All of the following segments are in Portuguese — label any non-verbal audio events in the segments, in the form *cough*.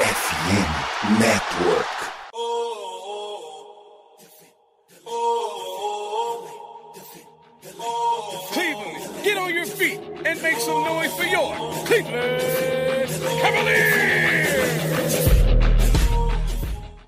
FM Network. Cleveland, get on your feet and make some noise for your Cleveland Cavaliers!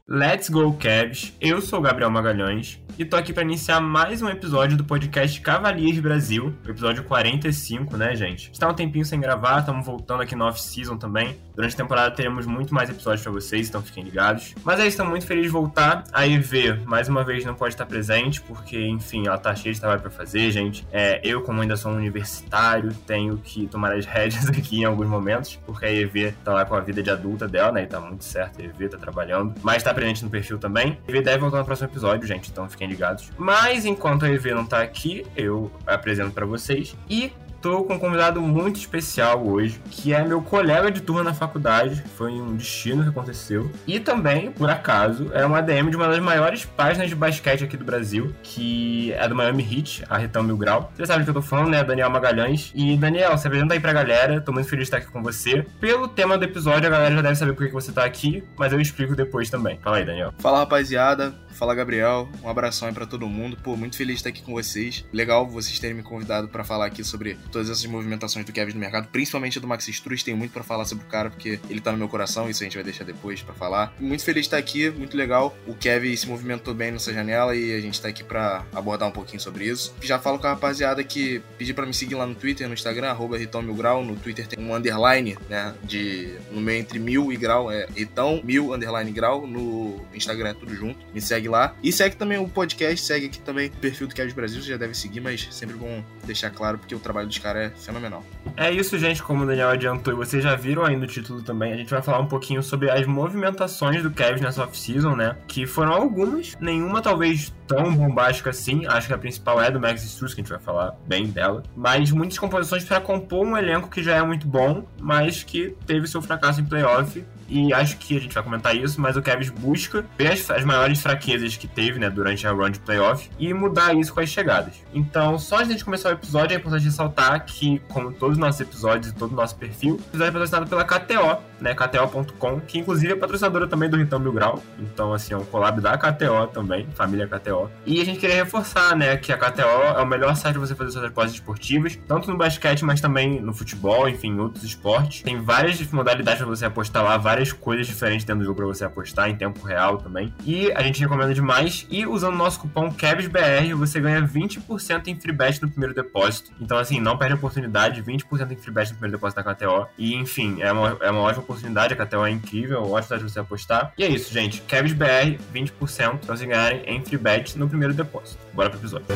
Let's go Cavs! Eu sou o Gabriel Magalhães e tô aqui para iniciar mais um episódio do podcast Cavaliers Brasil, episódio 45, né, gente? Está um tempinho sem gravar, estamos voltando aqui no off-season também. Durante a temporada teremos muito mais episódios para vocês, então fiquem ligados. Mas aí, estamos muito felizes de voltar. A EV, mais uma vez, não pode estar presente, porque, enfim, ela tá cheia de trabalho para fazer, gente. É, eu, como ainda sou um universitário, tenho que tomar as rédeas *laughs* aqui em alguns momentos, porque a EV tá lá com a vida de adulta dela, né, e tá muito certo, a EV tá trabalhando. Mas tá presente no perfil também. A EV deve voltar no próximo episódio, gente, então fiquem ligados. Mas enquanto a EV não tá aqui, eu apresento para vocês. E tô com um convidado muito especial hoje, que é meu colega de turma na faculdade, foi um destino que aconteceu. E também, por acaso, é uma DM de uma das maiores páginas de basquete aqui do Brasil, que é do Miami Heat, a Retão Mil Grau. Você sabe do que eu tô falando, né? Daniel Magalhães. E Daniel, se apresenta aí pra galera, tô muito feliz de estar aqui com você. Pelo tema do episódio, a galera já deve saber por que você tá aqui, mas eu explico depois também. Fala aí, Daniel. Fala rapaziada, fala Gabriel, um abração aí pra todo mundo. Pô, muito feliz de estar aqui com vocês. Legal vocês terem me convidado pra falar aqui sobre todas essas movimentações do Kevin no mercado, principalmente do Max Struz. Tenho muito pra falar sobre o cara, porque ele tá no meu coração, isso a gente vai deixar depois pra falar. Muito feliz de estar aqui, muito legal. O Kevin se movimentou bem nessa janela e a gente tá aqui pra abordar um pouquinho sobre isso. Já falo com a rapaziada que pedi pra me seguir lá no Twitter, no Instagram, arroba Grau. No Twitter tem um underline, né, de no meio entre mil e grau, é Ritão Mil underline grau. No Instagram é tudo junto. Me segue lá. E segue também o podcast, segue aqui também o perfil do Kevin Brasil, você já deve seguir, mas sempre bom deixar claro porque o trabalho dos caras é fenomenal. É isso, gente. Como o Daniel adiantou e vocês já viram aí no título também, a gente vai falar um pouquinho sobre as movimentações do Kevin nessa off-season, né? Que foram algumas, nenhuma talvez tão bombástica assim. Acho que a principal é do Max Struz, que a gente vai falar bem dela. Mas muitas composições para compor um elenco que já é muito bom, mas que teve seu fracasso em playoff e acho que a gente vai comentar isso, mas o Kevin busca ver as, as, maiores fraquezas que teve, né, durante a run de playoff e mudar isso com as chegadas. Então, só antes de a gente começar o episódio, é importante ressaltar que, como todos os nossos episódios e todo o nosso perfil, o episódio é patrocinado pela KTO, né, KTO.com, que inclusive é patrocinadora também do Ritão Mil Grau. Então, assim, é um collab da KTO também, família KTO. E a gente queria reforçar, né, que a KTO é o melhor site para você fazer suas apostas esportivas, tanto no basquete, mas também no futebol, enfim, em outros esportes. Tem várias modalidades para você apostar lá, várias coisas diferentes dentro do jogo para você apostar em tempo real também. E a gente recomenda demais. E usando o nosso cupom KEBSBR, você ganha 20% em free bet no primeiro depósito. Então, assim, não perde a oportunidade, 20% em free bet no primeiro depósito da KTO. E, enfim, é uma, é uma ótima oportunidade. A KTO é incrível, ótima de você apostar. E é isso, gente. KEBSBR, 20% para vocês ganharem em free bet no primeiro depósito. Bora pro episódio.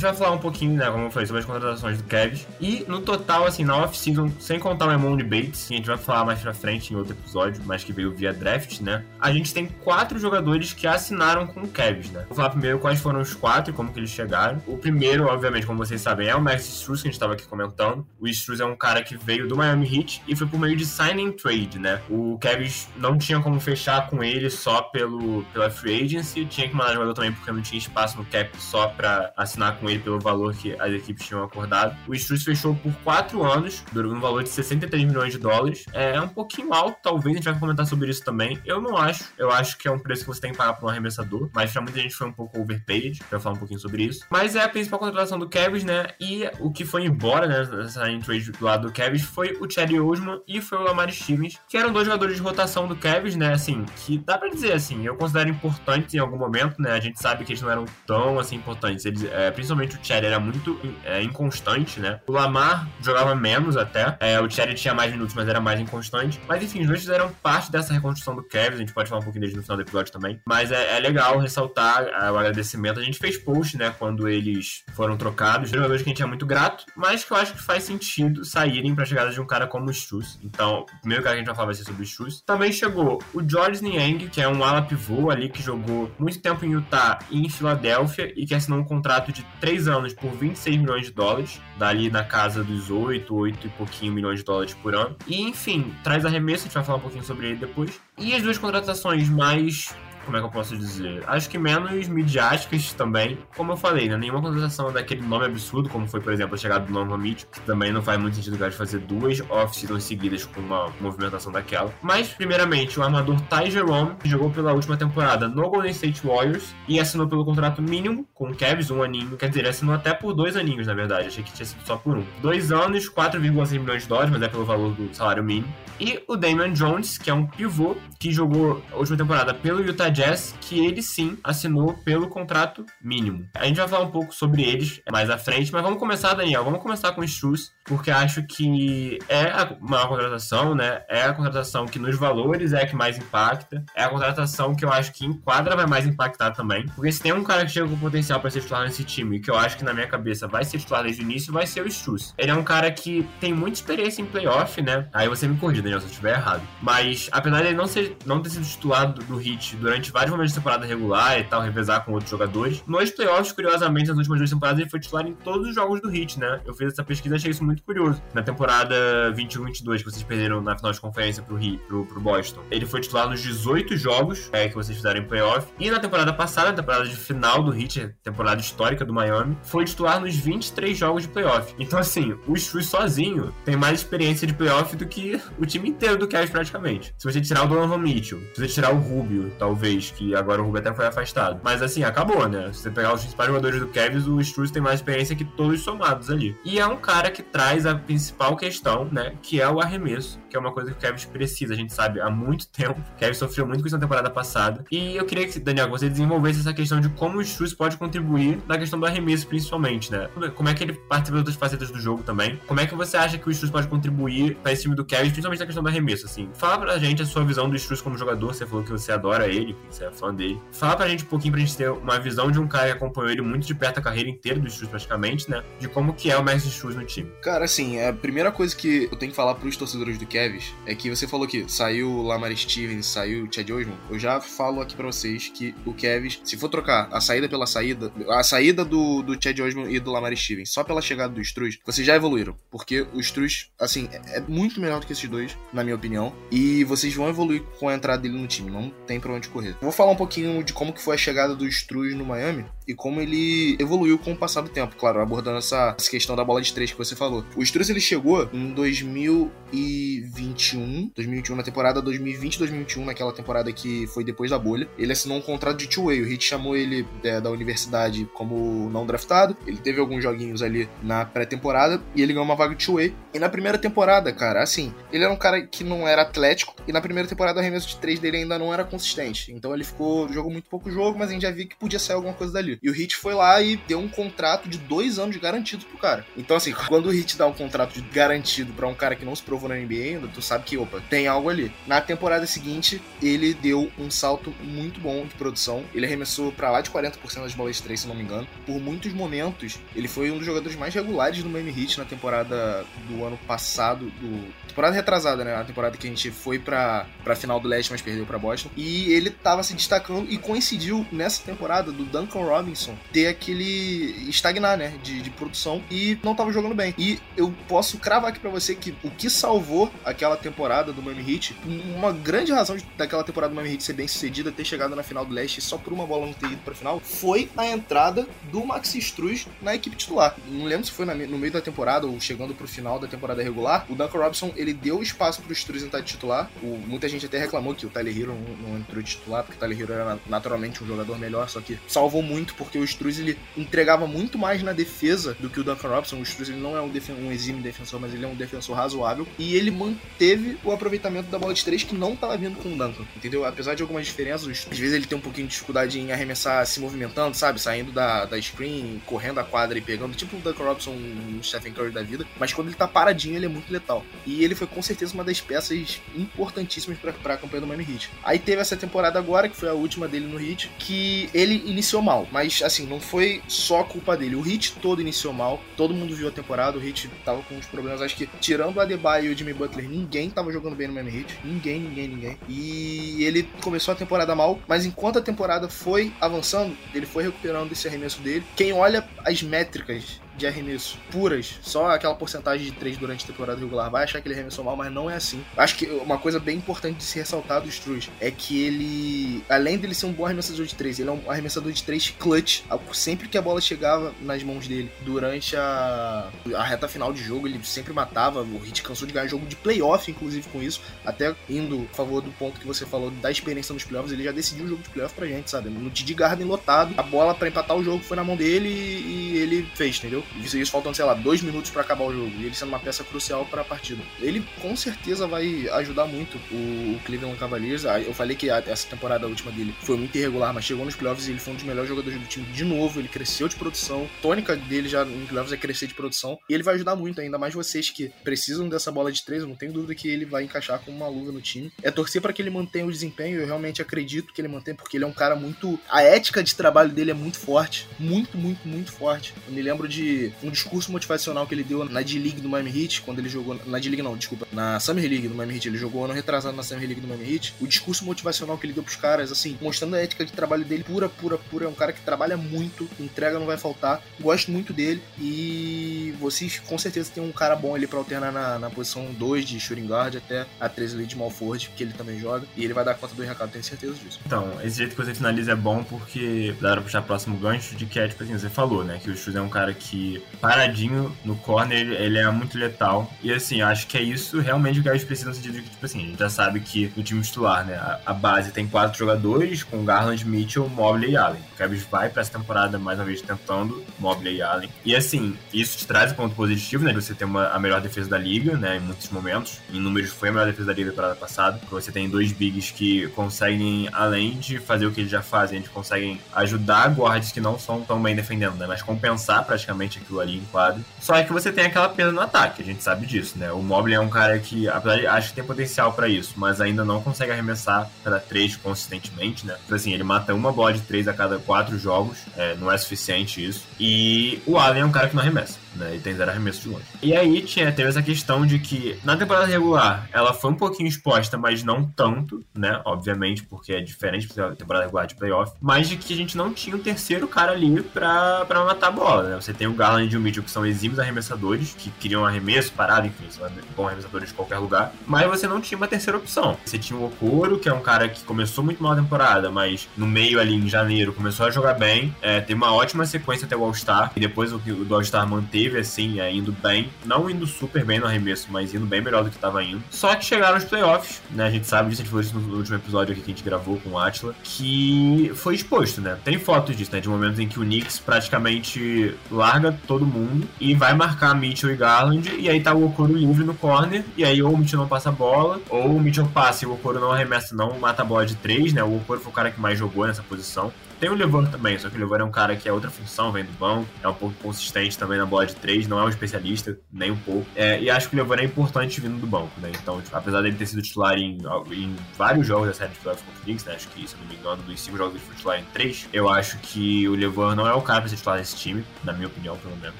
Gente vai falar um pouquinho, né, como eu falei, sobre as contratações do Kevs. E no total, assim, na off-season, sem contar o Emon Bates, que a gente vai falar mais pra frente em outro episódio, mas que veio via draft, né? A gente tem quatro jogadores que assinaram com o Kevs, né? Vou falar primeiro quais foram os quatro e como que eles chegaram. O primeiro, obviamente, como vocês sabem, é o Max Struz, que a gente tava aqui comentando. O Struz é um cara que veio do Miami Heat e foi por meio de signing trade, né? O Kevs não tinha como fechar com ele só pelo, pela free agency, tinha que mandar jogador também porque não tinha espaço no cap só pra assinar com ele pelo valor que as equipes tinham acordado. O Struz fechou por 4 anos, no valor de 63 milhões de dólares. É um pouquinho alto, talvez a gente vai comentar sobre isso também. Eu não acho. Eu acho que é um preço que você tem que pagar para um arremessador, mas pra muita gente foi um pouco overpaid. Vai falar um pouquinho sobre isso. Mas é a principal contratação do Cavs, né? E o que foi embora, né, nessa trade do lado do Cavs foi o Chad Osman e foi o Lamar Stevens, que eram dois jogadores de rotação do Cavs, né? Assim, que dá pra dizer assim, eu considero importantes em algum momento, né? A gente sabe que eles não eram tão assim importantes. Eles, é, principalmente o Chad era muito é, inconstante, né? O Lamar jogava menos até. É, o Chad tinha mais minutos, mas era mais inconstante. Mas enfim, os dois fizeram parte dessa reconstrução do Cavs. A gente pode falar um pouquinho deles no final do episódio também. Mas é, é legal ressaltar é, o agradecimento. A gente fez post, né? Quando eles foram trocados. Jogadores que a gente é muito grato, mas que eu acho que faz sentido saírem pra chegada de um cara como o Struz. Então, o primeiro cara que a gente vai falar vai ser sobre o Struz. Também chegou o George Niang, que é um ala pivô ali que jogou muito tempo em Utah e em Filadélfia e que assinou um contrato de 3 anos por 26 milhões de dólares, dali na casa dos 8, 8 e pouquinho milhões de dólares por ano. E enfim, traz arremesso, a gente vai falar um pouquinho sobre ele depois. E as duas contratações mais como é que eu posso dizer? Acho que menos midiáticas também. Como eu falei, né? Nenhuma contratação daquele nome absurdo, como foi, por exemplo, a chegada do Norman Mitchell, que também não faz muito sentido o fazer duas off-seasons seguidas com uma movimentação daquela. Mas, primeiramente, o armador Ty Jerome, que jogou pela última temporada no Golden State Warriors e assinou pelo contrato mínimo com o Cavs, um aninho. Quer dizer, ele assinou até por dois aninhos, na verdade. Achei que tinha sido só por um. Dois anos, 4,6 milhões de dólares, mas é pelo valor do salário mínimo. E o Damian Jones, que é um pivô que jogou a última temporada pelo Utah Jazz, que ele sim assinou pelo contrato mínimo. A gente vai falar um pouco sobre eles mais à frente, mas vamos começar, Daniel. Vamos começar com os Struz, porque acho que é a maior contratação, né? É a contratação que nos valores é a que mais impacta. É a contratação que eu acho que em quadra vai mais impactar também. Porque se tem um cara que chega com potencial para ser titular nesse time, que eu acho que na minha cabeça vai ser titular desde o início, vai ser o Struz. Ele é um cara que tem muita experiência em playoff, né? Aí você me corrija, Daniel, se eu estiver errado. Mas, apesar de ele não, ser, não ter sido titular do, do Hit durante vários momentos de temporada regular e tal, revezar com outros jogadores, nos playoffs, curiosamente, nas últimas duas temporadas, ele foi titular em todos os jogos do Hit, né? Eu fiz essa pesquisa e achei isso muito curioso. Na temporada 21-22, que vocês perderam na final de conferência pro, Heat, pro, pro Boston, ele foi titular nos 18 jogos é, que vocês fizeram em playoff. E na temporada passada, na temporada de final do Heat, temporada histórica do Miami, foi titular nos 23 jogos de playoff. Então, assim, o Struz sozinho tem mais experiência de playoff do que o time inteiro do Cavs praticamente. Se você tirar o Donovan Mitchell, se você tirar o Rubio, talvez, que agora o Rubio até foi afastado. Mas assim, acabou, né? Se você pegar os principais jogadores do Cavs, o Struz tem mais experiência que todos somados ali. E é um cara que traz a principal questão, né? Que é o arremesso, que é uma coisa que o Cavs precisa, a gente sabe, há muito *laughs* tempo. O Cavs sofreu muito com isso na temporada passada. E eu queria que, Daniel, você desenvolvesse essa questão de como o Struz pode contribuir na questão do arremesso, principalmente, né? Como é que ele participa de outras facetas do jogo também? Como é que você acha que o Struz pode contribuir para esse time do Cavs, principalmente na questão do arremesso, assim? Fala pra gente a sua visão do Struz como jogador, você falou que você adora ele, você é fã dele. Fala pra gente um pouquinho pra gente ter uma visão de um cara que acompanhou ele muito de perto a carreira inteira do Struz praticamente, né? De como que é o Mestre Struz no time. Cara, assim, a primeira coisa que eu tenho que falar pros torcedores do Cavs é que você falou que saiu o Lamar Stevens, saiu o Chad Osman. Eu já falo aqui pra vocês que o Cavs, se for trocar a saída pela saída, a saída do, do Chad Osman e do Lamar Stevens só pela chegada do Struz, vocês já evoluíram. Porque o Struz, assim, é é muito melhor do que esses dois, na minha opinião. E vocês vão evoluir com a entrada dele no time, não tem pra onde correr. Vou falar um pouquinho de como que foi a chegada do Struz no Miami e como ele evoluiu com o passar do tempo, claro, abordando essa, essa questão da bola de três que você falou. O Struz ele chegou em 2021, 2021 na temporada 2020-2021, naquela temporada que foi depois da bolha. Ele assinou um contrato de two-way. O Heat chamou ele é, da universidade como não draftado. Ele teve alguns joguinhos ali na pré-temporada e ele ganhou uma vaga de two-way. E na primeira temporada, cara, assim, ele era um cara que não era atlético e na primeira temporada o arremesso de três dele ainda não era consistente. Então ele ficou, jogou muito pouco jogo, mas a gente já viu que podia sair alguma coisa dali. E o Heat foi lá e deu um contrato de dois anos garantido pro cara. Então, assim, *laughs* quando o Heat dá um contrato garantido para um cara que não se provou na NBA ainda, tu sabe que, opa, tem algo ali. Na temporada seguinte, ele deu um salto muito bom de produção. Ele arremessou para lá de 40% das bolas de três, se não me engano. Por muitos momentos, ele foi um dos jogadores mais regulares do Miami Heat na temporada do ano passado, do temporada retrasada, né? A temporada que a gente foi pra, pra final do leste, mas perdeu pra Boston. E ele tava se destacando e coincidiu nessa temporada do Duncan Robinson ter aquele estagnar, né? De, de produção e não tava jogando bem. E eu posso cravar aqui pra você que o que salvou aquela temporada do Miami Heat, uma grande razão de, daquela temporada do Miami Heat ser bem sucedida, ter chegado na final do leste só por uma bola não ter ido pra final, foi a entrada do Maxi Struz na equipe titular. Não lembro se foi na, no meio da temporada ou chegando pro final da temporada regular. O Duncan Robinson ele deu espaço pro Struz entrar de titular. O, muita gente até reclamou que o Tyler Hero não, não entrou de titular, porque o Tyler Hero era naturalmente um jogador melhor, só que salvou muito porque o Struz ele entregava muito mais na defesa do que o Duncan Robinson. O Struz ele não é um, um exímio defensor, mas ele é um defensor razoável e ele manteve o aproveitamento da bola de três que não estava vindo com o Duncan, entendeu? Apesar de algumas diferenças, às vezes ele tem um pouquinho de dificuldade em arremessar se movimentando, sabe? Saindo da, da screen, correndo a quadra e pegando, tipo o Duncan Robinson, o Stephen Curry da vida. Mas quando ele tá paradinho, ele é muito letal. E ele foi com certeza uma das peças importantíssimas para a campanha do Miami Heat. Aí teve essa temporada agora, que foi a última dele no Heat, que ele iniciou mal. Mas assim, não foi só culpa dele. O Heat todo iniciou mal. Todo mundo viu a temporada, o Heat tava com uns problemas. Acho que tirando o Adebayo e o Jimmy Butler, ninguém tava jogando bem no Miami Heat. Ninguém, ninguém, ninguém. E ele começou a temporada mal, mas enquanto a temporada foi avançando, ele foi recuperando esse arremesso dele. Quem olha as métricas de arremesso puras, só aquela porcentagem de 3 durante a temporada regular, vai achar que ele arremessou mal, mas não é assim. Acho que uma coisa bem importante de se ressaltar do Struz é que ele, além dele ser um bom arremessador de 3, ele é um arremessador de 3 clutch. Sempre que a bola chegava nas mãos dele durante a, a reta final de jogo, ele sempre matava. O Hit cansou de ganhar jogo de playoff, inclusive, com isso. Até indo a favor do ponto que você falou da experiência nos playoffs, ele já decidiu o jogo de playoff pra gente, sabe? No TD Garden lotado, a bola para empatar o jogo foi na mão dele e ele fez, entendeu? Isso, faltando, sei lá, dois minutos para acabar o jogo. E ele sendo uma peça crucial para a partida. Ele com certeza vai ajudar muito o, o Cleveland Cavaliers. Ah, eu falei que a, essa temporada última dele foi muito irregular, mas chegou nos playoffs e ele foi um dos melhores jogadores do time de novo. Ele cresceu de produção. A tônica dele já nos playoffs é crescer de produção. E ele vai ajudar muito, ainda mais vocês que precisam dessa bola de três. Eu não tenho dúvida que ele vai encaixar como uma luva no time. É torcer para que ele mantenha o desempenho. Eu realmente acredito que ele mantém, porque ele é um cara muito. A ética de trabalho dele é muito forte. Muito, muito, muito forte. Eu me lembro de um discurso motivacional que ele deu na D-League do Miami Heat, quando ele jogou. Na D-League não, desculpa. Na Summer League do Miami Heat. Ele jogou ano retrasado na Summer League do Miami Heat. O discurso motivacional que ele deu pros caras, assim, mostrando a ética de trabalho dele pura, pura, pura. É um cara que trabalha muito, entrega não vai faltar. Gosto muito dele e vocês com certeza tem um cara bom ali pra alternar na, na posição 2 de shooting guard até a 13 ali de Malford, que ele também joga. E ele vai dar conta do recado, tenho certeza disso. Então, esse jeito que você finaliza é bom porque dá pra puxar próximo gancho de que é, tipo assim, você falou, né? Que o Chus é um cara que, paradinho no corner, ele, é muito letal. E assim, acho que é isso realmente o que a gente precisa no sentido de que, tipo assim, a gente já sabe que no time titular, né? A, a base tem quatro jogadores, com Garland, Mitchell, Mobley e Allen. O Kevin vai pra essa temporada mais uma vez tentando Mobley e Allen. E assim, isso te traz um ponto positivo, né? De você ter uma, a melhor defesa da liga, né? Em muitos momentos. Em números foi a melhor defesa da liga da temporada passada. Porque você tem dois bigs que conseguem, além de fazer o que eles já fazem, eles conseguem ajudar guards que não são tão bem defendendo, né? Mas compensar praticamente aquilo ali em quadro. Só que você tem aquela perda no ataque, a gente sabe disso, né? O Mobley é um cara que, apesar de, acho que tem potencial para isso, mas ainda não consegue arremessar para três consistentemente, né? Então, assim, ele mata uma bola de três a cada quatro jogos, é, não é suficiente isso. E o Allen é um cara que não arremessa né? E tem zero arremesso de longe. E aí tinha, teve essa questão de que na temporada regular ela foi um pouquinho exposta, mas não tanto, né? Obviamente, porque é diferente da temporada regular de playoff. Mas de que a gente não tinha um terceiro cara ali pra, pra matar a bola, né? Você tem o Garland e o Mitchell, que são exímios arremessadores, que queriam arremesso, parado, enfim, são bons arremessadores de qualquer lugar. Mas você não tinha uma terceira opção. Você tinha o Okoro, que é um cara que começou muito mal a temporada, mas no meio ali, em janeiro, começou a jogar bem. É, teve uma ótima sequência até o All-Star. E depois o, o All-Star manteve teve, assim, é, indo bem. Não indo super bem no arremesso, mas indo bem melhor do que estava indo. Só que chegaram os playoffs, né? A gente sabe disso, a gente falou isso no último episódio aqui que a gente gravou com o Atila, que foi exposto, né? Tem fotos disso, né? De momentos em que o Knicks praticamente larga todo mundo e vai marcar Mitchell e Garland, e aí tá o Okoro livre no corner, e aí ou o Mitchell não passa a bola, ou o Mitchell passa e o Okoro não arremessa, não mata a bola de três, né? O Okoro foi o cara que mais jogou nessa posição. Tem o Levant também, só que o Levant é um cara que é outra função, vem do banco, é um pouco consistente também na bola de três, não é um especialista, nem um pouco. É, e acho que o Levant é importante vindo do banco, né? Então, tipo, apesar dele ter sido titular em, em vários jogos da série de playoff contra o Knicks, né? Acho que, se não me engano, dos cinco jogos ele foi titular em três, eu acho que o Levant não é o cara pra ser titular desse time, na minha opinião, pelo menos.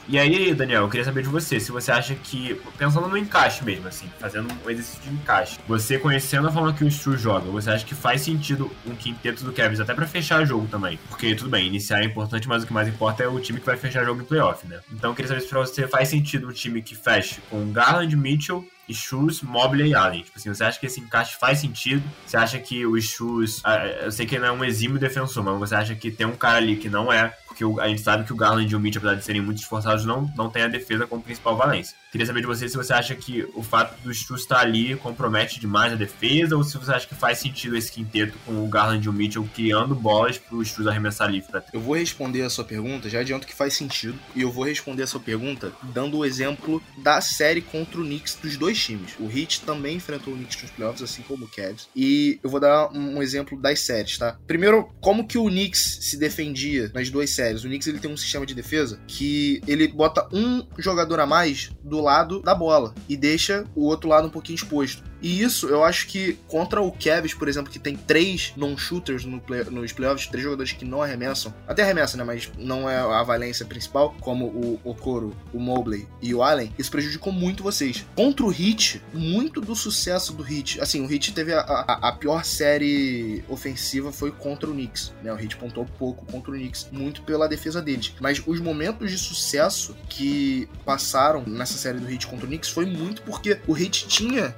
E aí, Daniel, eu queria saber de você, se você acha que, pensando no encaixe mesmo, assim, fazendo um exercício de encaixe, você conhecendo a forma que o Stu joga, você acha que faz sentido um quinteto do Kevin até pra fechar o jogo também? Porque, tudo bem, iniciar é importante, mas o que mais importa é o time que vai fechar jogo em playoff, né? Então eu queria saber se pra você faz sentido um time que feche com Garland, Mitchell Shoes, Mobley e Allen. Tipo assim, você acha que esse encaixe faz sentido? Você acha que o Shoes, eu sei que ele não é um exímio defensor, mas você acha que tem um cara ali que não é porque a gente sabe que o Garland e o Mitchell, apesar de serem muito esforçados, não, não tem a defesa como principal valência. Queria saber de você se você acha que o fato do Stu estar ali compromete demais a defesa ou se você acha que faz sentido esse quinteto com o Garland e o Mitchell criando bolas para o Stu arremessar livre. Pra... Eu vou responder a sua pergunta, já adianto que faz sentido, e eu vou responder a sua pergunta dando o exemplo da série contra o Knicks dos dois times. O Heat também enfrentou o Knicks nos playoffs, assim como o Cavs, e eu vou dar um exemplo das séries, tá? Primeiro, como que o Knicks se defendia nas duas séries? O Knicks ele tem um sistema de defesa que ele bota um jogador a mais do lado da bola e deixa o outro lado um pouquinho exposto. E isso eu acho que contra o Cavs, por exemplo, que tem três non-shooters no play, nos playoffs, três jogadores que não arremessam, até arremessam, né? Mas não é a valência principal, como o Okoro, o Mobley e o Allen, isso prejudicou muito vocês. Contra o Heat, muito do sucesso do Heat, assim, o Heat teve a, a, a pior série ofensiva foi contra o Knicks, né? O Heat pontou pouco contra o Knicks, muito pela defesa deles. Mas os momentos de sucesso que passaram nessa série do Heat contra o Knicks foi muito porque o Heat tinha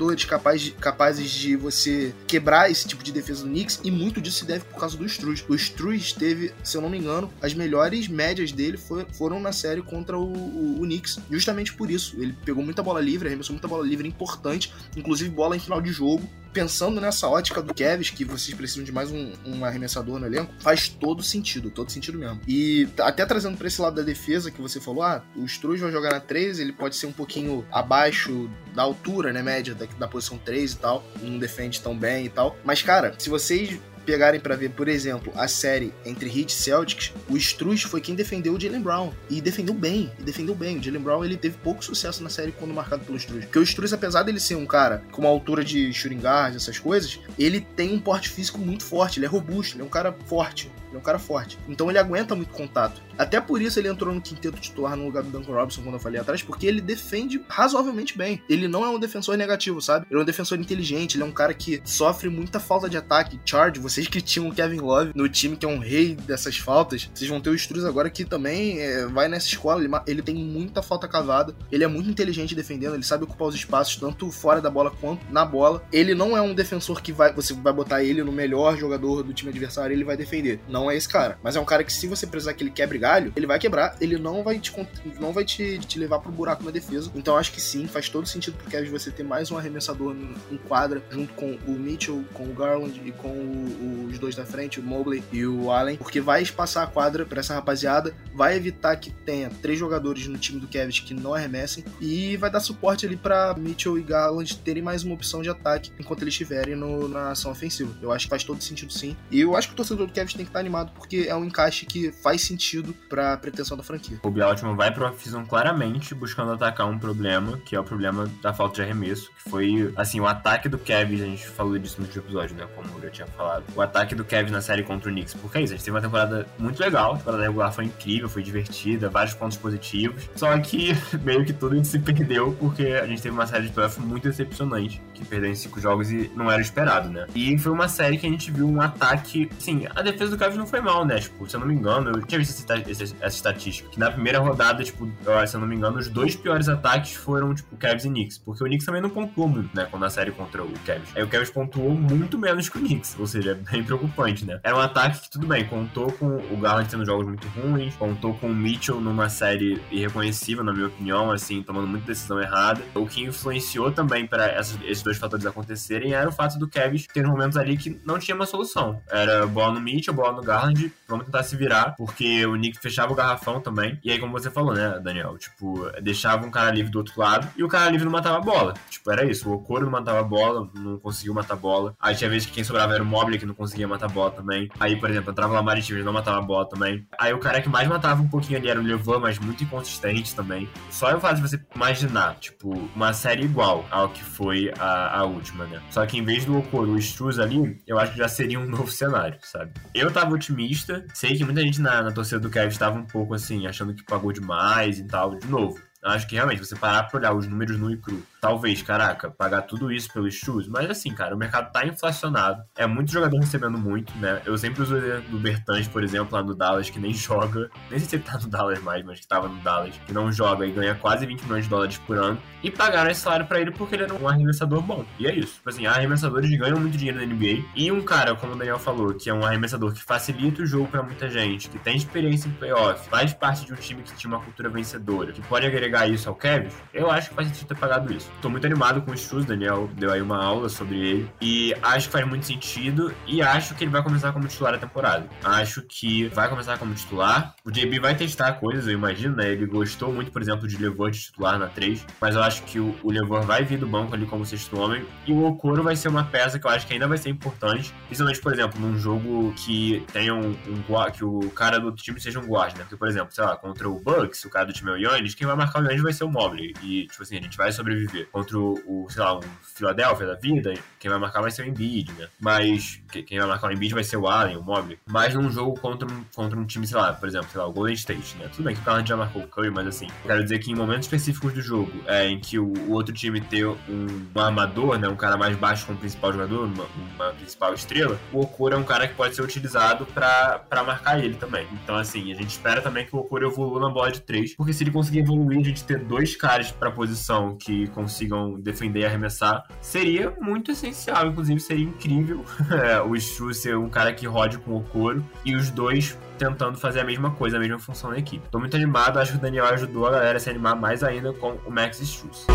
arremessadores capazes de, capazes de você quebrar esse tipo de defesa do Knicks e muito disso se deve por causa do Struz. O Struz teve, se eu não me engano, as melhores médias dele foi, foram na série contra o, o, o, Knicks, justamente por isso. Ele pegou muita bola livre, arremessou muita bola livre importante, inclusive bola em final de jogo pensando nessa ótica do Kevs, que vocês precisam de mais um, um, arremessador no elenco, faz todo sentido, todo sentido mesmo. E até trazendo para esse lado da defesa que você falou, ah, o Struz vai jogar na 3, ele pode ser um pouquinho abaixo da altura, né, média da, da posição 3 e tal, não defende tão bem e tal. Mas, cara, se vocês pegarem para ver, por exemplo, a série entre Heat e Celtics, o Struz foi quem defendeu o Jalen Brown. E defendeu bem, e defendeu bem. O Jalen Brown ele teve pouco sucesso na série quando marcado pelo Struz. Porque o Struz, apesar dele ser um cara com uma altura de shooting guard, essas coisas, ele tem um porte físico muito forte, ele é robusto, ele é um cara forte. Ele é um cara forte. Então ele aguenta muito contato. Até por isso ele entrou no quinteto titular no lugar do Duncan Robinson, quando eu falei atrás, porque ele defende razoavelmente bem. Ele não é um defensor negativo, sabe? Ele é um defensor inteligente, ele é um cara que sofre muita falta de ataque. Charge, vocês que tinham o Kevin Love no time, que é um rei dessas faltas, vocês vão ter o Struz agora que também é, vai nessa escola. Ele, ele tem muita falta cavada, ele é muito inteligente defendendo, ele sabe ocupar os espaços, tanto fora da bola quanto na bola. Ele não é um defensor que vai, você vai botar ele no melhor jogador do time adversário, ele vai defender. Não é esse cara. Mas é um cara que, se você precisar que ele quebre galho, ele vai quebrar, ele não vai te, não vai te, te levar pro buraco na defesa. Então acho que sim, faz todo sentido pro Kevin você ter mais um arremessador em quadra, junto com o Mitchell, com o Garland e com o, os dois da frente, o Mobley e o Allen, porque vai espaçar a quadra para essa rapaziada, vai evitar que tenha três jogadores no time do Kevin que não arremessem e vai dar suporte ali para Mitchell e Garland terem mais uma opção de ataque enquanto eles estiverem no, na ação ofensiva. Eu acho que faz todo sentido sim. E eu acho que o torcedor do Kevin tem que estar animado porque é um encaixe que faz sentido para a pretensão da franquia. O Bialtman vai para off-season claramente buscando atacar um problema, que é o problema da falta de arremesso, que foi, assim, o ataque do Kevin, a gente falou disso no último episódio, né, como eu já tinha falado. O ataque do Kevin na série contra o Knicks, porque é isso, a gente teve uma temporada muito legal, a temporada regular foi incrível, foi divertida, vários pontos positivos, só que *laughs* meio que tudo se perdeu porque a gente teve uma série de playoff muito decepcionante, que perdeu em cinco jogos e não era esperado, né. E foi uma série que a gente viu um ataque, sim, a defesa do Kevin não foi mal, né? Tipo, se eu não me engano, eu tinha visto essa, essa estatística, que na primeira rodada, tipo, se eu não me engano, os dois piores ataques foram, tipo, Cavs e Knicks, porque o Knicks também não pontuou muito, né, quando a série contra o Cavs. Aí o Cavs pontuou muito menos que o Knicks, ou seja, *laughs* bem preocupante, né? Era um ataque que, tudo bem, contou com o Garland tendo jogos muito ruins, contou com o Mitchell numa série irreconhecível, na minha opinião, assim, tomando muita decisão errada. O que influenciou também para esses dois fatores acontecerem era o fato do Cavs ter momentos ali que não tinha uma solução. Era bola no Mitchell, bola no Garland, vamos tentar se virar, porque o Nick fechava o garrafão também. E aí, como você falou, né, Daniel? Tipo, deixava um cara livre do outro lado e o cara livre não matava a bola. Tipo, era isso. O Okoro não matava a bola, não conseguiu matar a bola. Aí tinha vezes que quem sobrava era o Mobley, que não conseguia matar bola também. Aí, por exemplo, entrava Lamar e não matava bola também. Aí o cara que mais matava um pouquinho ali era o Levan, mas muito inconsistente também. Só eu faço você imaginar, tipo, uma série igual ao que foi a, a última, né? Só que em vez do Okoro, o Struz ali, eu acho que já seria um *laughs* novo cenário, sabe? Eu tava otimista, sei que muita gente na, na torcida do Kevin estava um pouco assim, achando que pagou demais e tal. De novo, acho que realmente você parar pra olhar os números no e cru talvez, caraca, pagar tudo isso pelos shoes, mas assim, cara, o mercado tá inflacionado, é muito jogador recebendo muito, né? Eu sempre uso do Bertans, por exemplo, lá no Dallas, que nem *laughs* joga, nem sei se ele tá no Dallas mais, mas que tava no Dallas, que não joga e ganha quase 20 milhões de dólares por ano, e pagaram esse salário para ele porque ele era um arremessador bom. E é isso. Tipo assim, arremessadores ganham muito dinheiro na NBA, e um cara, como o Daniel falou, que é um arremessador que facilita o jogo para muita gente, que tem experiência em playoff, faz parte de um time que tinha uma cultura vencedora, que pode agregar isso ao Kevin, eu acho que faz sentido ter pagado isso. Tô muito animado com o Struz, Daniel deu aí uma aula sobre ele. E acho que faz muito sentido. E acho que ele vai começar como titular a temporada. Acho que vai começar como titular. O JB vai testar coisas, eu imagino, né? Ele gostou muito, por exemplo, de Levor de titular na 3. Mas eu acho que o, o Levor vai vir do banco ali como sexto homem. E o Okoro vai ser uma peça que eu acho que ainda vai ser importante. Principalmente, por exemplo, num jogo que tenha um, um que o cara do time seja um guarda, né? Porque, por exemplo, sei lá, contra o Bucks, o cara do time é o Yannis, quem vai marcar provavelmente vai ser o Mobley. E, tipo assim, a gente vai sobreviver contra o, o sei lá, um Philadelphia da vida, quem vai marcar vai ser o Embiid, né? Mas quem vai marcar o Embiid vai ser o Allen, o Mobley. Mas num jogo contra um, contra um time, sei lá, por exemplo, sei lá, o Golden State, né? Tudo bem que o Garland já marcou o Curry, mas assim, quero dizer que em momentos específicos do jogo, é, em que o, o outro time tem um, um, armador, né? Um cara mais baixo como principal jogador, uma, uma principal estrela, o Okura é um cara que pode ser utilizado para marcar ele também. Então, assim, a gente espera também que o Okura evolua na bola de três, porque se ele conseguir evoluir, a gente ter dois caras para posição que consigam defender e arremessar, seria muito essencial. Inclusive, seria incrível *laughs* é, o Stru ser um cara que rode com o couro e os dois tentando fazer a mesma coisa, a mesma função na equipe. Tô muito animado, acho que o Daniel ajudou a galera a se animar mais ainda com o Max Struz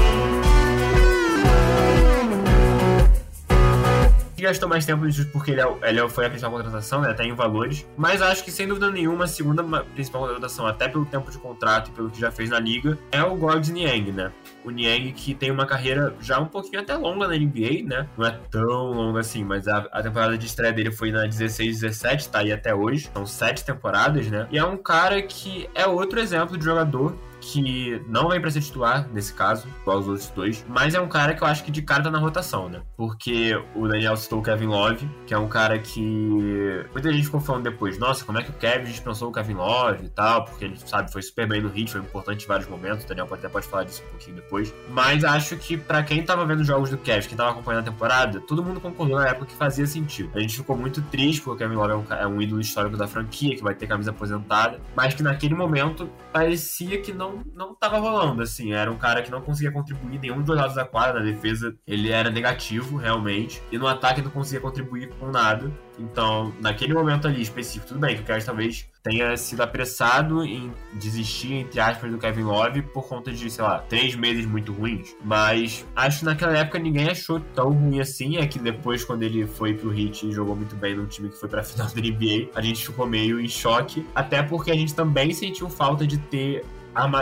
gastou mais tempo porque ele, é, ele é, foi a principal contratação, né, até em valores. Mas acho que, sem dúvida nenhuma, a segunda principal contratação, até pelo tempo de contrato e pelo que já fez na liga, é o Gordon Niang, né? O Niang que tem uma carreira já um pouquinho até longa na NBA, né? Não é tão longa assim, mas a, a temporada de estreia dele foi na 16-17, tá aí até hoje. São sete temporadas, né? E é um cara que é outro exemplo de jogador que não vem para ser titular nesse caso, igual os outros dois, mas é um cara que eu acho que de cara tá na rotação, né? Porque o Daniel citou o Kevin Love, que é um cara que muita gente ficou falando depois, nossa, como é que o Kevin dispensou o Kevin Love e tal, porque ele, sabe, foi super bem no hit, foi importante em vários momentos, o Daniel até pode falar disso um pouquinho depois, mas acho que para quem tava vendo os jogos do Kevin, quem tava acompanhando a temporada, todo mundo concordou na época que fazia sentido. A gente ficou muito triste porque o Kevin Love é um, é um ídolo histórico da franquia, que vai ter camisa aposentada, mas que naquele momento parecia que não não, tava rolando, assim. Era um cara que não conseguia contribuir nenhum dos lados da quadra. Na defesa, ele era negativo, realmente. E no ataque, não conseguia contribuir com nada. Então, naquele momento ali específico, tudo bem que o Cavs talvez tenha sido apressado em desistir, entre aspas, do Kevin Love por conta de, sei lá, três meses muito ruins. Mas acho que naquela época ninguém achou tão ruim assim. É que depois, quando ele foi pro Heat e jogou muito bem num time que foi pra *laughs* final da NBA, a gente ficou meio em choque. Até porque a gente também sentiu falta de ter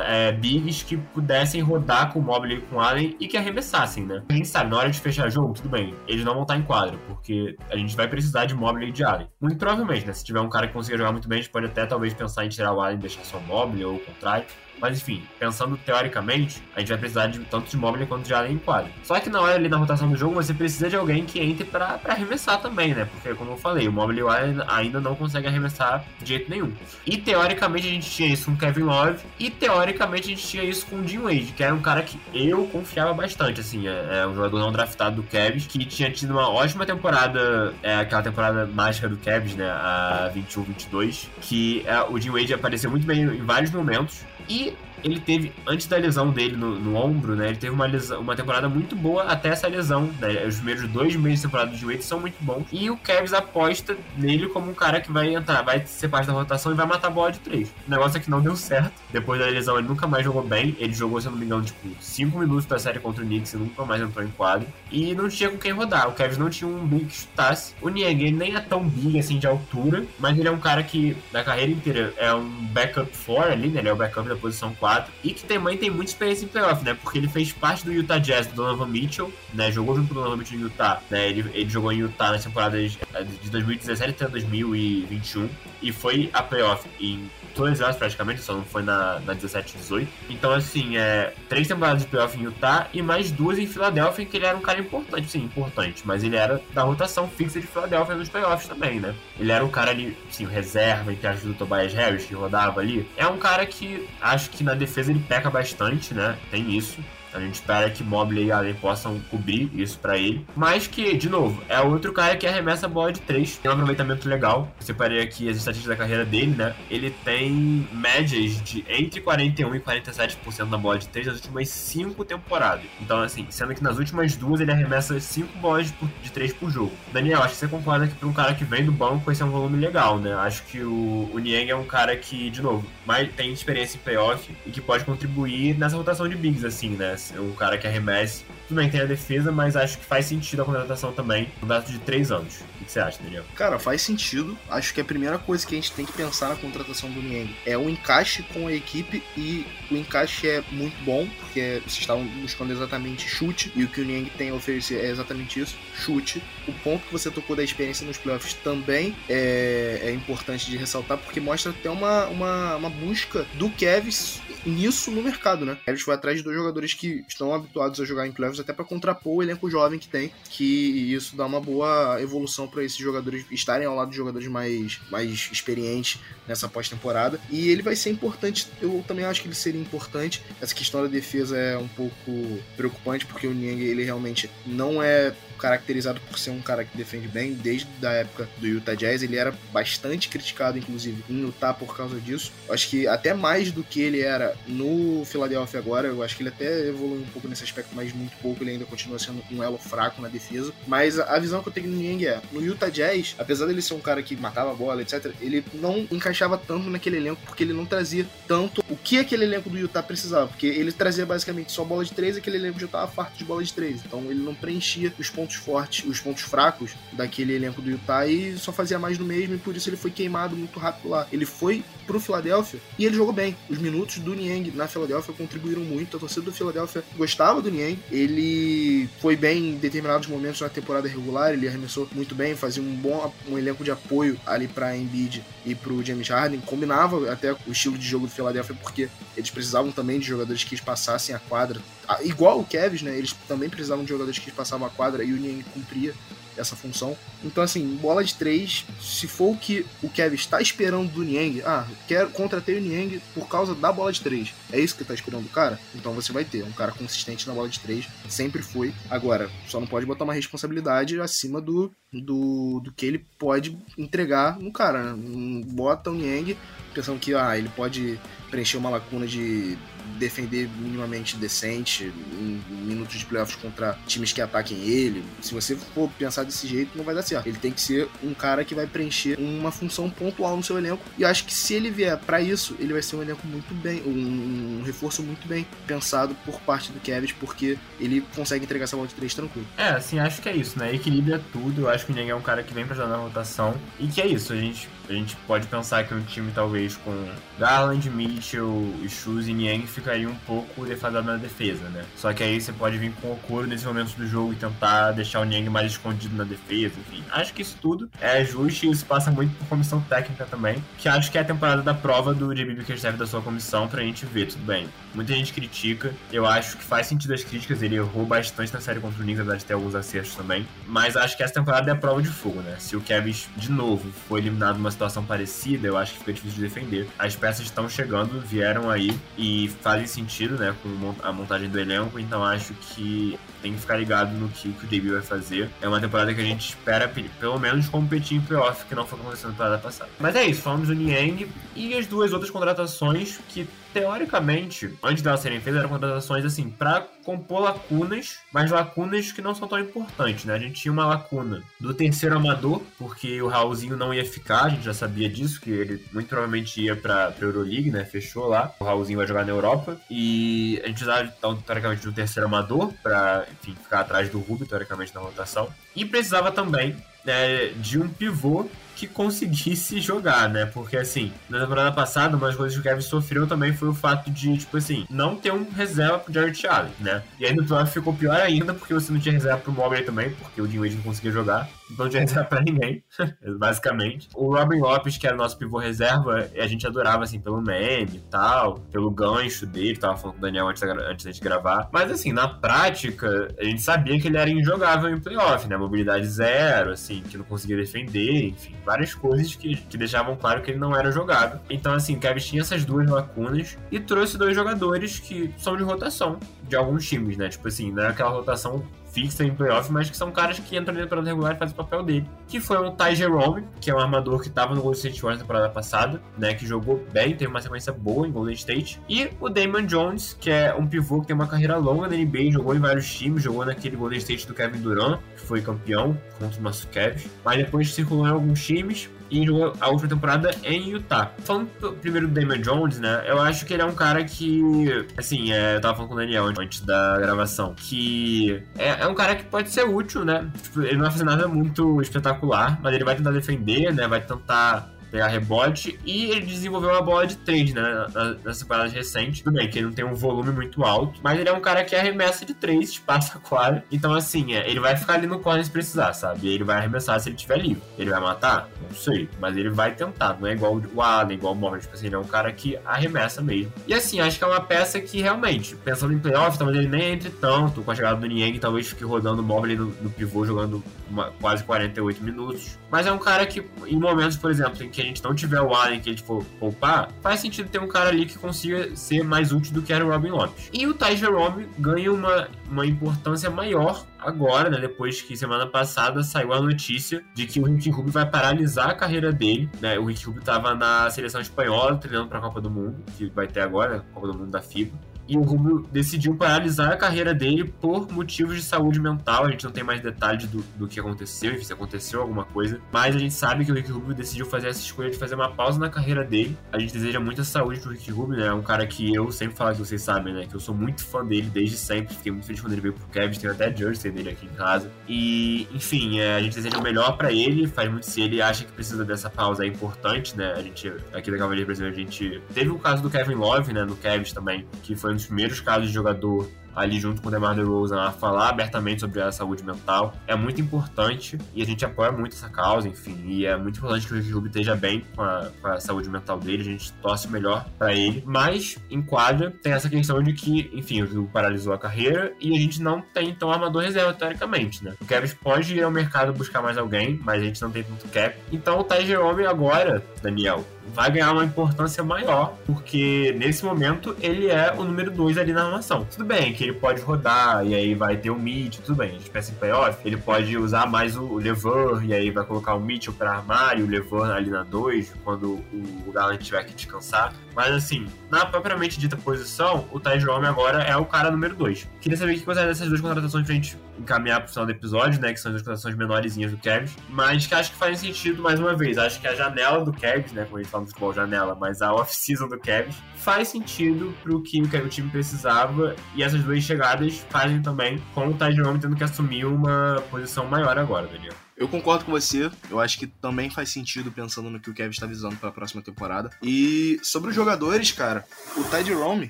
é, bigs que pudessem rodar com o Mobley e com o Allen e que arremessassem, né? A gente sabe, na hora de fechar jogo, tudo bem, eles não vão estar em quadra, porque a gente vai precisar de Mobley e de Allen. Muito provavelmente, né? Se tiver um cara que consiga jogar muito bem, a gente pode até talvez pensar em tirar o Allen e deixar só o Mobley ou o contrário. Mas enfim, pensando teoricamente, a gente vai precisar de tanto de Mobley quanto de Allen em. Só que na hora ali na rotação do jogo, você precisa de alguém que entre para arremessar também, né? Porque, como eu falei, o Mobley e o Allen ainda não conseguem arremessar de jeito nenhum. E teoricamente a gente tinha isso com Kevin Love, e teoricamente a gente tinha isso com o Jim Wade, que era um cara que eu confiava bastante, assim, é, é um jogador não draftado do Cavs, que tinha tido uma ótima temporada, é aquela temporada mágica do Cavs, né? A 21-22, que é, o Jim Wade apareceu muito bem em vários momentos, e ele teve, antes da lesão dele no, no ombro, né? Ele teve uma, lesão, uma temporada muito boa até essa lesão, né? Os primeiros dois meses de temporada de Wade são muito bons. E o Cavs aposta nele como um cara que vai entrar, vai ser parte da rotação e vai matar a bola de três. O negócio é que não deu certo. Depois da lesão, ele nunca mais jogou bem. Ele jogou, se eu não me engano, tipo, cinco minutos da série contra o Knicks e nunca mais entrou em quadro. E não tinha com quem rodar. O Cavs não tinha um big que chutasse. O Niang, ele nem é tão big assim de altura, mas ele é um cara que, na carreira inteira, é um backup 4 ali, né? Ele é o backup da posição 4 e que também tem muita experiência em playoff, né? Porque ele fez parte do Utah Jazz do Donovan Mitchell, né? Jogou junto com o Donovan Mitchell no Utah, né? Ele, ele jogou em Utah nas temporadas de 2017 até 2021 e foi a playoff em todas elas praticamente, só não foi na, na 17 e 18. Então, assim, é três temporadas de playoff em Utah e mais duas em Filadélfia, em que ele era um cara importante, sim, importante, mas ele era da rotação fixa de Filadélfia nos playoffs também, né? Ele era um cara ali, sim, reserva, entre as do Tobias Harris, que rodava ali. É um cara que acho que na defesa ele peca bastante, né? Tem isso. A gente espera que Mobley e Allen possam cobrir isso para ele. Mas que, de novo, é outro cara que arremessa a bola de 3. Tem um aproveitamento legal. Eu separei aqui as estatísticas da carreira dele, né? Ele tem médias de entre 41% e 47% na bola de 3 nas últimas 5 temporadas. Então, assim, sendo que nas últimas duas ele arremessa 5 bolas de 3 por jogo. Daniel, acho que você concorda que para um cara que vem do banco esse é um volume legal, né? Acho que o, o Niang é um cara que, de novo, mais, tem experiência em playoff e que pode contribuir nessa rotação de bigs, assim, né? Um cara que arremesse Tudo bem, tem a defesa, mas acho que faz sentido a contratação também, no dado de três anos. O que você acha, Daniel? Cara, faz sentido. Acho que a primeira coisa que a gente tem que pensar na contratação do Niang é o encaixe com a equipe e o encaixe é muito bom, porque vocês estavam buscando exatamente chute e o que o Niang tem a oferecer é exatamente isso, chute. O ponto que você tocou da experiência nos playoffs também é, é importante de ressaltar, porque mostra até uma, uma, uma busca do Kevs nisso no mercado, né? Eles foi atrás de dois jogadores que estão habituados a jogar em playoffs até para contrapor o elenco jovem que tem, que isso dá uma boa evolução para esses jogadores estarem ao lado de jogadores mais, mais experientes nessa pós-temporada. E ele vai ser importante, eu também acho que ele seria importante. Essa questão da defesa é um pouco preocupante, porque o Niang, ele realmente não é caracterizado por ser um cara que defende bem desde a época do Utah Jazz. Ele era bastante criticado, inclusive, em Utah por causa disso. Acho que até mais do que ele era no Philadelphia agora. Eu acho que ele até evoluiu um pouco nesse aspecto, mas muito pouco. Ele ainda continua sendo um elo fraco na defesa. Mas a visão que eu tenho do Niang é: no Utah Jazz, apesar dele ser um cara que matava a bola, etc., ele não encaixava tanto naquele elenco porque ele não trazia tanto o que aquele elenco do Utah precisava. Porque ele trazia basicamente só bola de três aquele elenco já estava farto de bola de três. Então ele não preenchia os pontos pontos fortes, os pontos fracos daquele elenco do Utah e só fazia mais do mesmo e por isso ele foi queimado muito rápido lá. Ele foi pro Philadelphia e ele jogou bem. Os minutos do Niang na Philadelphia contribuíram muito. A torcida do Philadelphia gostava do Niang. Ele foi bem em determinados momentos na temporada regular, ele arremessou muito bem, fazia um bom um elenco de apoio ali para Embiid e pro James Harden. Combinava até o estilo de jogo do Philadelphia porque eles precisavam também de jogadores que passassem a quadra. Ah, igual o Kevs, né? Eles também precisavam de jogadores que passavam a quadra e o Niang cumpria essa função. Então, assim, bola de três, se for o que o Kevin está esperando do Niang, ah, quero contratei o Niang por causa da bola de três. É isso que tá esperando do cara? Então você vai ter um cara consistente na bola de três, sempre foi. Agora, só não pode botar uma responsabilidade acima do, do, do que ele pode entregar no cara. Né? Bota o Niang pensando que ah, ele pode preencher uma lacuna de defender minimamente decente em minutos de playoffs contra times que ataquem ele. Se você for pensar desse jeito, não vai dar certo. Ele tem que ser um cara que vai preencher uma função pontual no seu elenco. E acho que se ele vier para isso, ele vai ser um elenco muito bem, um, um, reforço muito bem pensado por parte do Kevin, porque ele consegue entregar essa bola de três tranquilo. É, assim, acho que é isso, né? Equilibra tudo. Eu acho que o Ninguém é um cara que vem pra jogar na rotação. E que é isso, a gente a gente pode pensar que um time talvez com Garland, Mitchell, Shoes e Niang ficaria um pouco defasado na defesa, né? Só que aí você pode vir com o Okoro nesse momento do jogo e tentar deixar o Niang mais escondido na defesa, enfim. Acho que isso tudo é justo e isso passa muito por comissão técnica também, que acho que é a temporada da prova do JB Bickerstaff da sua comissão pra gente ver, tudo bem. Muita gente critica, eu acho que faz sentido as críticas, ele errou bastante na série contra o Knicks, apesar de ter alguns acertos também, mas acho que essa temporada é a prova de fogo, né? Se o Kevin, de novo, foi eliminado numa situação parecida, eu acho que fica difícil de defender. As peças estão chegando, vieram aí e fazem sentido, né, com a montagem do elenco, então acho que tem que ficar ligado no que, que o JB vai fazer. É uma temporada que a gente espera pelo menos competir em playoff, que não foi acontecendo na temporada passada. Mas é isso, falamos do Niang e as duas outras contratações que teoricamente, antes delas serem feitas, eram contratações assim, para compor lacunas, mas lacunas que não são tão importantes, né? A gente tinha uma lacuna do terceiro amador, porque o Raulzinho não ia ficar, a gente já sabia disso, que ele muito provavelmente ia pra, pra Euroleague, né? Fechou lá. O Raulzinho vai jogar na Europa. E a gente precisava, então, teoricamente, do terceiro amador, pra, enfim, ficar atrás do Rubio, teoricamente, na rotação. E precisava também né, de um pivô que conseguisse *laughs* jogar, né? Porque, assim, na temporada passada, umas coisas que o Kevin sofreu também foi o fato de, tipo assim, não ter um reserva pro Jared Allen, né? E aí no playoff ficou pior ainda, porque você não tinha reserva pro Mobley também, porque o Dinwiddie não conseguia jogar. Então não tinha *laughs* reserva pra ninguém, *laughs* basicamente. O Robin Lopes, que era nosso pivô reserva, a gente adorava, assim, pelo meme e tal, pelo gancho dele, tava falando com o Daniel antes, antes da gente gravar. Mas, assim, na prática, a gente sabia que ele era injogável em playoff, né? Mobilidade zero, assim, que não conseguia defender, enfim várias coisas que, que deixavam claro que ele não era jogado. Então, assim, o Kevin tinha essas duas lacunas e trouxe dois jogadores que são de rotação de alguns times, né? Tipo assim, não é aquela rotação fixa em playoff, mas que são caras que entram na temporada regular e fazem o papel dele. Que foi o Ty Jerome, que é um armador que estava no Golden State Warriors na temporada passada, né? Que jogou bem, teve uma sequência boa em Golden State. E o Damon Jones, que é um pivô que tem uma carreira longa na NBA, jogou em vários times, jogou naquele Golden State do Kevin Durant, que foi campeão contra o nosso Cavs. Mas depois circulou em alguns times jogou a última temporada em Utah. Falando primeiro do Damian Jones, né? Eu acho que ele é um cara que, assim, é, eu tava falando com o Daniel antes da gravação, que é, é um cara que pode ser útil, né? Tipo, ele não vai fazer nada muito espetacular, mas ele vai tentar defender, né? Vai tentar pegar rebote e ele desenvolveu uma bola de três, né, nas temporadas recentes. Tudo bem que ele não tem um volume muito alto, mas ele é um cara que arremessa de três, espaça a quadra. Então, assim, é, ele vai ficar ali no corner se precisar, sabe? Ele vai arremessar se ele tiver livre. Ele vai matar? Não sei, mas ele vai tentar. Não é igual o Allen, igual o Morgan. Tipo assim, ele é um cara que arremessa mesmo. E assim, acho que é uma peça que realmente, pensando em playoff, talvez ele nem entre tanto. Com a chegada do Niang, talvez fique rodando o Mobley no, no pivô, jogando uma, quase 48 minutos. Mas é um cara que, em momentos, por exemplo, em que a gente não tiver o Allen que a gente for poupar, faz sentido ter um cara ali que consiga ser mais útil do que era o Robin Lopes. E o Ty Jerome ganha uma, uma importância maior agora, né, depois que semana passada saiu a notícia de que o Rick Rubio vai paralisar a carreira dele, né? O Rick Rubio estava na seleção espanhola treinando para a Copa do Mundo, que vai ter agora, a Copa do Mundo da FIBA e o Rubio decidiu paralisar a carreira dele por motivos de saúde mental. A gente não tem mais detalhes do, do que aconteceu, se aconteceu alguma coisa. Mas a gente sabe que o Rick Rubio decidiu fazer essa escolha de fazer uma pausa na carreira dele. A gente deseja muita saúde pro Rick Rubio, né? É um cara que eu sempre falo que vocês sabem, né? Que eu sou muito fã dele desde sempre. Fiquei muito feliz quando ele veio pro Cavs. Tenho até jersey dele aqui em casa. E, enfim, é, a gente deseja o melhor para ele. Faz muito se ele acha que precisa dessa pausa é importante, né? A gente, aqui da Cavaleiro Brasileiro, a gente teve o caso do Kevin Love, né? No Cavs também, que foi um dos primeiros casos de jogador ali junto com o DeMar DeRozan a falar abertamente sobre a saúde mental é muito importante e a gente apoia muito essa causa, enfim, e é muito importante que o Rubio esteja bem com a, com a, saúde mental dele, a gente torce melhor para ele, mas em quadra tem essa questão de que, enfim, o Rio paralisou a carreira e a gente não tem então armador reserva teoricamente, né? O Kevin pode ir ao mercado buscar mais alguém, mas a gente não tem tanto cap. Então o Ty Jerome agora, Daniel, vai ganhar uma importância maior, porque nesse momento ele é o número 2 ali na armação. Tudo bem que ele pode rodar, e aí vai ter o mid, tudo bem, a gente pensa em playoff, ele pode usar mais o Levan, e aí vai colocar o Mitchell para armar e o Levan ali na 2, quando o Garland tiver que descansar. Mas assim, na propriamente dita posição, o Ty Jerome agora é o cara número 2. Queria saber o que você acha dessas duas contratações pra gente encaminhar pro final do episódio, né? Que são as contratações menorzinhas do Cavs. Mas que acho que faz sentido mais uma vez. Acho que a janela do Cavs, né? Como a gente fala no futebol janela, mas a off-season do Cavs faz sentido pro que o time precisava. E essas duas chegadas fazem também com o Ty Jerome tendo que assumir uma posição maior agora, Daniel. Eu concordo com você. Eu acho que também faz sentido pensando no que o Kevin está visando para a próxima temporada. E sobre os jogadores, cara, o Ty Jerome,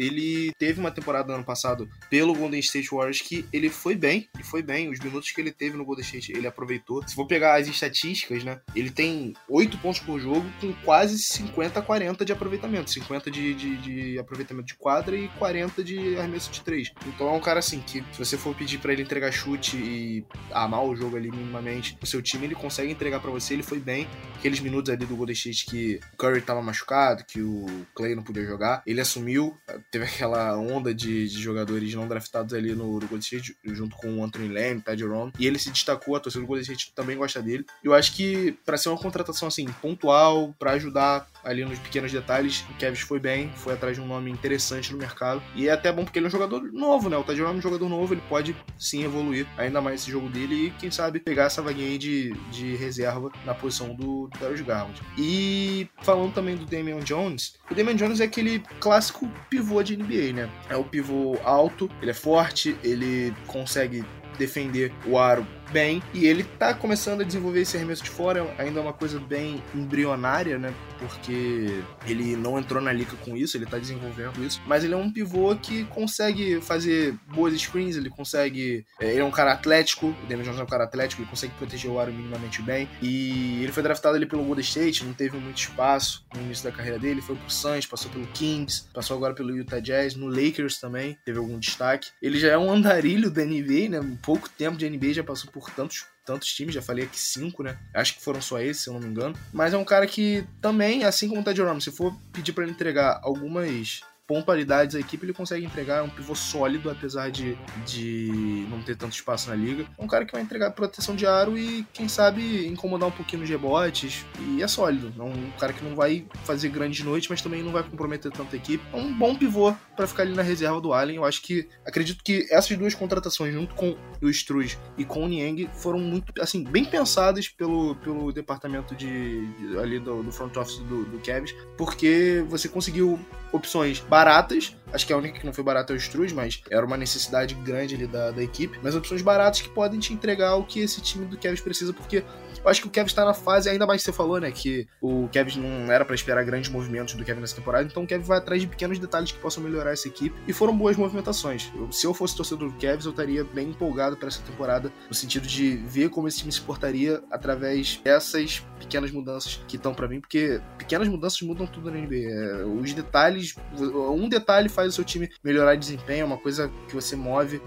ele teve uma temporada no ano passado pelo Golden State Warriors que ele foi bem, e foi bem. Os minutos que ele teve no Golden State, ele aproveitou. Se for pegar as estatísticas, né? Ele tem 8 pontos por jogo com quase 50 40 de aproveitamento. 50 de, de, de aproveitamento de quadra e 40 de arremesso de 3. Então é um cara assim que, se você for pedir para ele entregar chute e amar o jogo ali minimamente, o seu time ele consegue entregar para você. Ele foi bem. Aqueles minutos ali do Golden State que o Curry tava machucado, que o Clay não podia jogar, ele assumiu, teve aquela onda de, de jogadores não draftados ali no, no Golden State, junto com o Anthony Lamb, Ty Jerome, e ele se destacou, a torcida do Golden State também gosta dele. Eu acho que para ser uma contratação assim, pontual, para ajudar ali nos pequenos detalhes, o Kevin foi bem, foi atrás de um nome interessante no mercado, e é até bom porque ele é um jogador novo, né? O Jerome é um jogador novo, ele pode sim evoluir ainda mais esse jogo dele e quem sabe pegar essa vaguinha aí de, de reserva na posição do Darius Garland. E falando também do Damian Jones, o Damian Jones é aquele clássico pivô de NBA, né? É o pivô alto, ele é forte, ele consegue defender o aro bem. E ele tá começando a desenvolver esse arremesso de fora, ainda é uma coisa bem embrionária, né? Porque ele não entrou na liga com isso, ele tá desenvolvendo isso. Mas ele é um pivô que consegue fazer boas screens, ele consegue. É, ele é um cara atlético, o Damian Jones é um cara atlético, ele consegue proteger o aro minimamente bem. E ele foi draftado ali pelo Golden State, não teve muito espaço no início da carreira dele, foi pro Suns, passou pelo Kings, passou agora pelo Utah Jazz, no Lakers também, teve algum destaque. Ele já é um andarilho da NBA, né? Pouco tempo de NBA já passou por por tantos, tantos times, já falei aqui cinco, né? Acho que foram só esses, se eu não me engano. Mas é um cara que também, assim como o Ted Jerome, se for pedir para ele entregar algumas pontualidades à equipe, ele consegue entregar é um pivô sólido, apesar de, de não ter tanto espaço na liga. É um cara que vai entregar proteção de aro e, quem sabe, incomodar um pouquinho nos rebotes. E é sólido. É um cara que não vai fazer grandes noites, mas também não vai comprometer tanta equipe. É um bom pivô para ficar ali na reserva do Allen. Eu acho que, acredito que essas duas contratações, junto com o Struz e com o Niang, foram muito, assim, bem pensadas pelo, pelo departamento de, de ali do, do, front office do, do Cavs, porque você conseguiu opções baratas. Acho que a única que não foi barata é o Struz, mas era uma necessidade grande ali da, da equipe. Mas opções baratas que podem te entregar o que esse time do Cavs precisa, porque eu acho que o Kevin está na fase, ainda mais que você falou, né? Que o Kevin não era para esperar grandes movimentos do Kevin nessa temporada, então o Kevin vai atrás de pequenos detalhes que possam melhorar essa equipe. E foram boas movimentações. Eu, se eu fosse torcedor do Kevin, eu estaria bem empolgado para essa temporada, no sentido de ver como esse time se portaria através dessas pequenas mudanças que estão para mim, porque pequenas mudanças mudam tudo na NBA. É, os detalhes, um detalhe faz o seu time melhorar de desempenho, é uma coisa que você move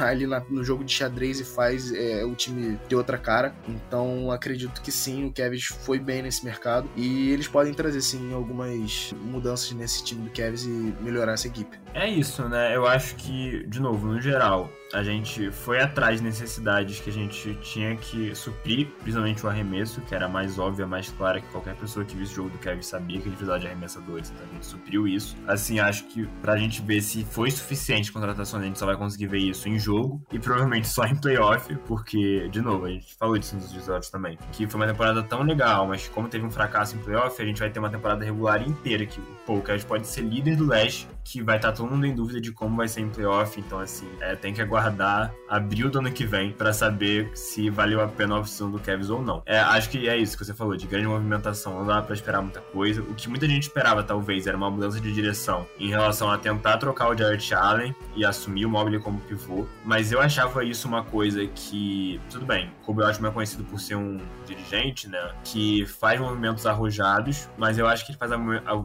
ali na, no jogo de xadrez e faz é, o time ter outra cara. Então, acredito que sim, o Kevs foi bem nesse mercado e eles podem trazer sim algumas mudanças nesse time do Kevs e melhorar essa equipe. É isso, né? Eu acho que, de novo, no geral, a gente foi atrás de necessidades que a gente tinha que suprir, principalmente o arremesso, que era mais óbvia, mais clara que qualquer pessoa que visse o jogo do Kevin sabia que ele precisava de arremessadores, então a gente supriu isso. Assim, acho que pra gente ver se foi suficiente contratação, a gente só vai conseguir ver isso em jogo e provavelmente só em playoff, porque, de novo, a gente falou disso nos episódios também, que foi uma temporada tão legal, mas como teve um fracasso em playoff, a gente vai ter uma temporada regular inteira que, pô, o Kevin pode ser líder do leste, que vai estar todo mundo em dúvida de como vai ser em playoff, então assim, é, tem que aguardar abril do ano que vem para saber se valeu a pena a opção do Kevs ou não. É, acho que é isso que você falou, de grande movimentação, não dá para esperar muita coisa. O que muita gente esperava, talvez, era uma mudança de direção em relação a tentar trocar o Jarrett Allen e assumir o Mobley como pivô, mas eu achava isso uma coisa que, tudo bem, Kobe Altman é conhecido por ser um dirigente, né, que faz movimentos arrojados, mas eu acho que ele faz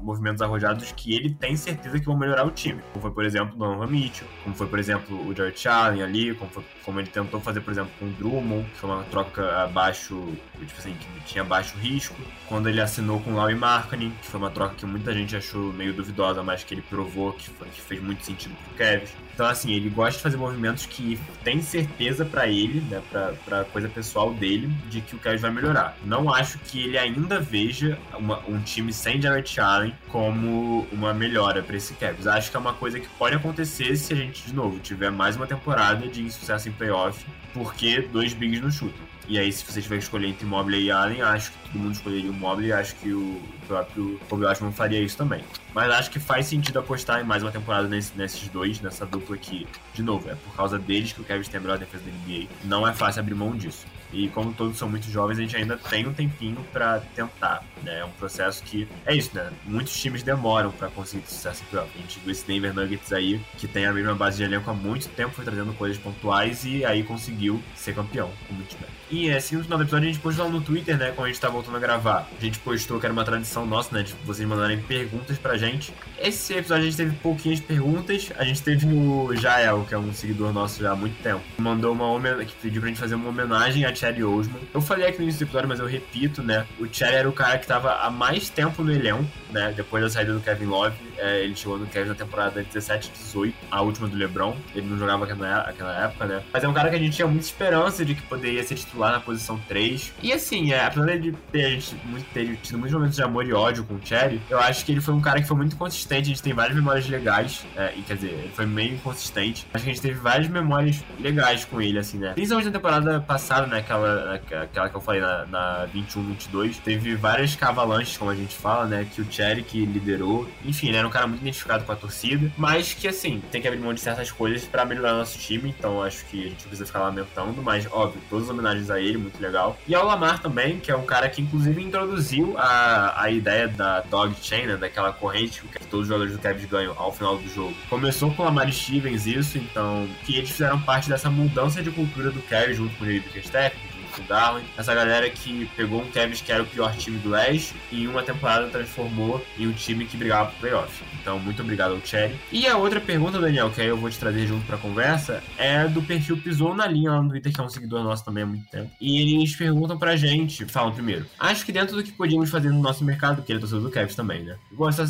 movimentos arrojados que ele tem certeza que vão melhorar o time. Como foi, por exemplo, o Donovan Mitchell, como foi, por exemplo, o George Allen ali, como, foi, como ele tentou fazer, por exemplo, com o Drummond, que foi uma troca abaixo, tipo assim, que tinha baixo risco. Quando ele assinou com o Laurie Markkinen, que foi uma troca que muita gente achou meio duvidosa, mas que ele provou que, foi, que fez muito sentido pro Kevin. Então, assim, ele gosta de fazer movimentos que tem certeza para ele, né, pra, pra coisa pessoal dele, de que o Kevin vai melhorar. Não acho que ele ainda veja uma, um time sem Jarrett Allen como uma melhora para esse Kevin. Acho que é uma coisa que pode acontecer se a gente, de novo, tiver mais uma temporada de insucesso em playoff, porque dois bigs não chutam. E aí, se você tiver que escolher entre Mobley e Allen, acho que todo mundo escolheria o Mobley e acho que o próprio Kobe Altman faria isso também. Mas acho que faz sentido apostar em mais uma temporada nesse, nesses dois, nessa dupla aqui. De novo, é por causa deles que o Kevin tem a melhor defesa da NBA. Não é fácil abrir mão disso. E como todos são muito jovens, a gente ainda tem um tempinho para tentar. Né? É um processo que é isso, né? Muitos times demoram para conseguir sucesso em playoff. A gente viu esse Denver Nuggets aí, que tem a mesma base de elenco há muito tempo, foi trazendo coisas pontuais e aí conseguiu ser campeão com muito. E assim, no final do episódio a gente postou lá no Twitter, né? Quando a gente tá voltando a gravar. A gente postou que era uma tradição nossa, né? De vocês mandarem perguntas pra gente. Esse episódio a gente teve pouquinhas perguntas. A gente teve o Jael, que é um seguidor nosso já há muito tempo. Mandou uma homenagem, que pediu pra gente fazer uma homenagem a Cherry Osman. Eu falei aqui no início do episódio, mas eu repito, né? O Cherry era o cara que tava há mais tempo no elenco, né? Depois da saída do Kevin Love. É, ele chegou no Kevin na temporada 17 18, a última do LeBron. Ele não jogava naquela época, né? Mas é um cara que a gente tinha muita esperança de que poderia ser titular na posição 3. E assim, é, apesar de ter, a gente muito, ter tido muitos momentos de amor e ódio com o Cherry, eu acho que ele foi um cara que foi muito consistente. A gente tem várias memórias legais. É, e quer dizer, ele foi meio inconsistente. Acho que a gente teve várias memórias legais com ele, assim, né? Principalmente na temporada passada, né? Aquela, aquela que eu falei na, na 21-22. Teve várias cavalanches, como a gente fala, né? Que o Cherry que liderou. Enfim, era um cara muito identificado com a torcida. Mas que, assim, tem que abrir mão de certas coisas para melhorar nosso time. Então acho que a gente precisa ficar lamentando. Mas, óbvio, todas as homenagens a ele, muito legal. E ao Lamar também, que é um cara que, inclusive, introduziu a, a ideia da dog chain, né? Daquela corrente que todos os jogadores do Cavs ganham ao final do jogo. Começou com o Lamar Stevens isso, então, que eles fizeram parte dessa mudança de cultura do Cavs junto com o David Steph, Darwin, essa galera que pegou um Cavs que era o pior time do leste e em uma temporada transformou em um time que brigava pro playoff. Então, muito obrigado ao Cherry. E a outra pergunta, Daniel, que aí eu vou te trazer junto pra conversa, é do perfil Pisou na Linha lá no Twitter, que é um seguidor nosso também há muito tempo. E eles perguntam pra gente, falam primeiro, acho que dentro do que podíamos fazer no nosso mercado, que ele é do Cavs também, né?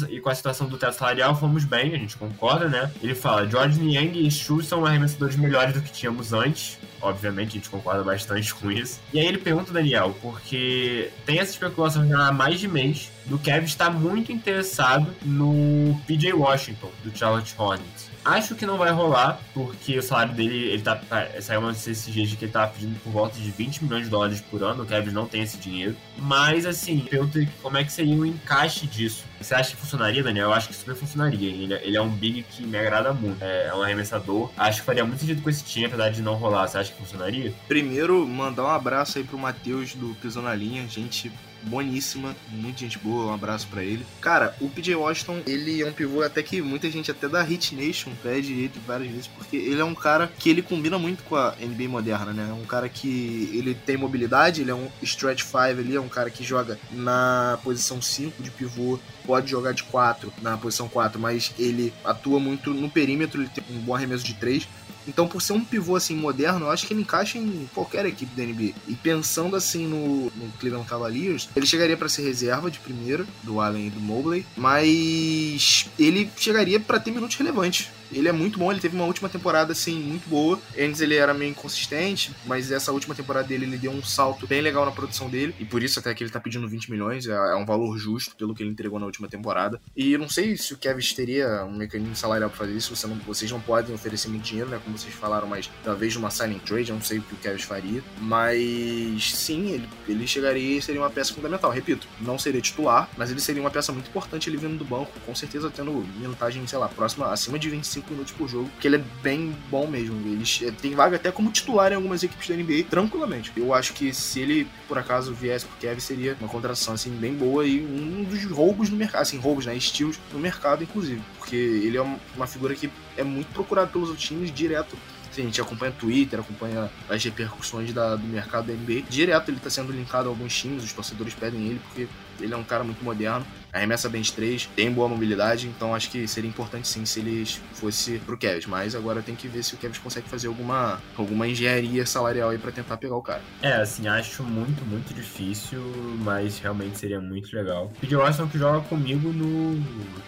E com, a situação do teto salarial, fomos bem, a gente concorda, né? Ele fala, George Niang e Shu são arremessadores melhores do que tínhamos antes. Obviamente, a gente concorda bastante com isso. E aí ele pergunta, Daniel, porque tem essa especulação já há mais de mês do Kevin estar muito interessado no PJ Washington, do Charlotte Hornets. Acho que não vai rolar, porque o salário dele, ele tá. Saiu uma esses dias de que ele tava pedindo por volta de 20 milhões de dólares por ano. O Kevin não tem esse dinheiro. Mas, assim, pergunto como é que seria o encaixe disso. Você acha que funcionaria, Daniel? Eu acho que super funcionaria. Ele, ele é um big que me agrada muito. É, é um arremessador. Acho que faria muito sentido com esse time, apesar de não rolar. Você acha que funcionaria? Primeiro, mandar um abraço aí pro Matheus do Pisou na Linha. Gente boníssima, muita gente boa, um abraço para ele. Cara, o PJ Washington, ele é um pivô até que muita gente até da Hit Nation pede ele várias vezes, porque ele é um cara que ele combina muito com a NBA moderna, né? É um cara que ele tem mobilidade, ele é um stretch 5 ali, é um cara que joga na posição 5 de pivô, pode jogar de 4 na posição 4, mas ele atua muito no perímetro, ele tem um bom arremesso de 3 então, por ser um pivô assim moderno, eu acho que ele encaixa em qualquer equipe da NBA. E pensando assim no, no Cleveland Cavaliers, ele chegaria para ser reserva de primeira do Allen e do Mobley, mas ele chegaria para ter minutos relevantes. Ele é muito bom, ele teve uma última temporada assim muito boa. Antes ele era meio inconsistente, mas essa última temporada dele ele deu um salto bem legal na produção dele e por isso até que ele tá pedindo 20 milhões, é, é um valor justo pelo que ele entregou na última temporada. E eu não sei se o Kevin teria um mecanismo salarial para fazer isso, você não, vocês não podem oferecer muito dinheiro, né, como vocês falaram, mas talvez uma signing trade, eu não sei o que o Kevin faria, mas sim, ele, ele chegaria e seria uma peça fundamental. Repito, não seria titular, mas ele seria uma peça muito importante ele vindo do banco, com certeza tendo minutagem, sei lá, próxima acima de 25 5 minutos por jogo, porque ele é bem bom mesmo. Ele tem vaga até como titular em algumas equipes da NBA, tranquilamente. Eu acho que se ele, por acaso, viesse pro Kevin, seria uma contratação, assim, bem boa e um dos roubos no mercado, assim, roubos, né, estilos no mercado, inclusive. Porque ele é uma figura que é muito procurado pelos times direto a gente acompanha o Twitter, acompanha as repercussões da, do mercado da NBA. Direto ele está sendo linkado a alguns times, os torcedores pedem ele, porque ele é um cara muito moderno, arremessa bem de três, tem boa mobilidade, então acho que seria importante sim se ele fosse pro Kevs. Mas agora tem que ver se o Kevs consegue fazer alguma, alguma engenharia salarial aí para tentar pegar o cara. É, assim, acho muito, muito difícil, mas realmente seria muito legal. O Washington que joga comigo no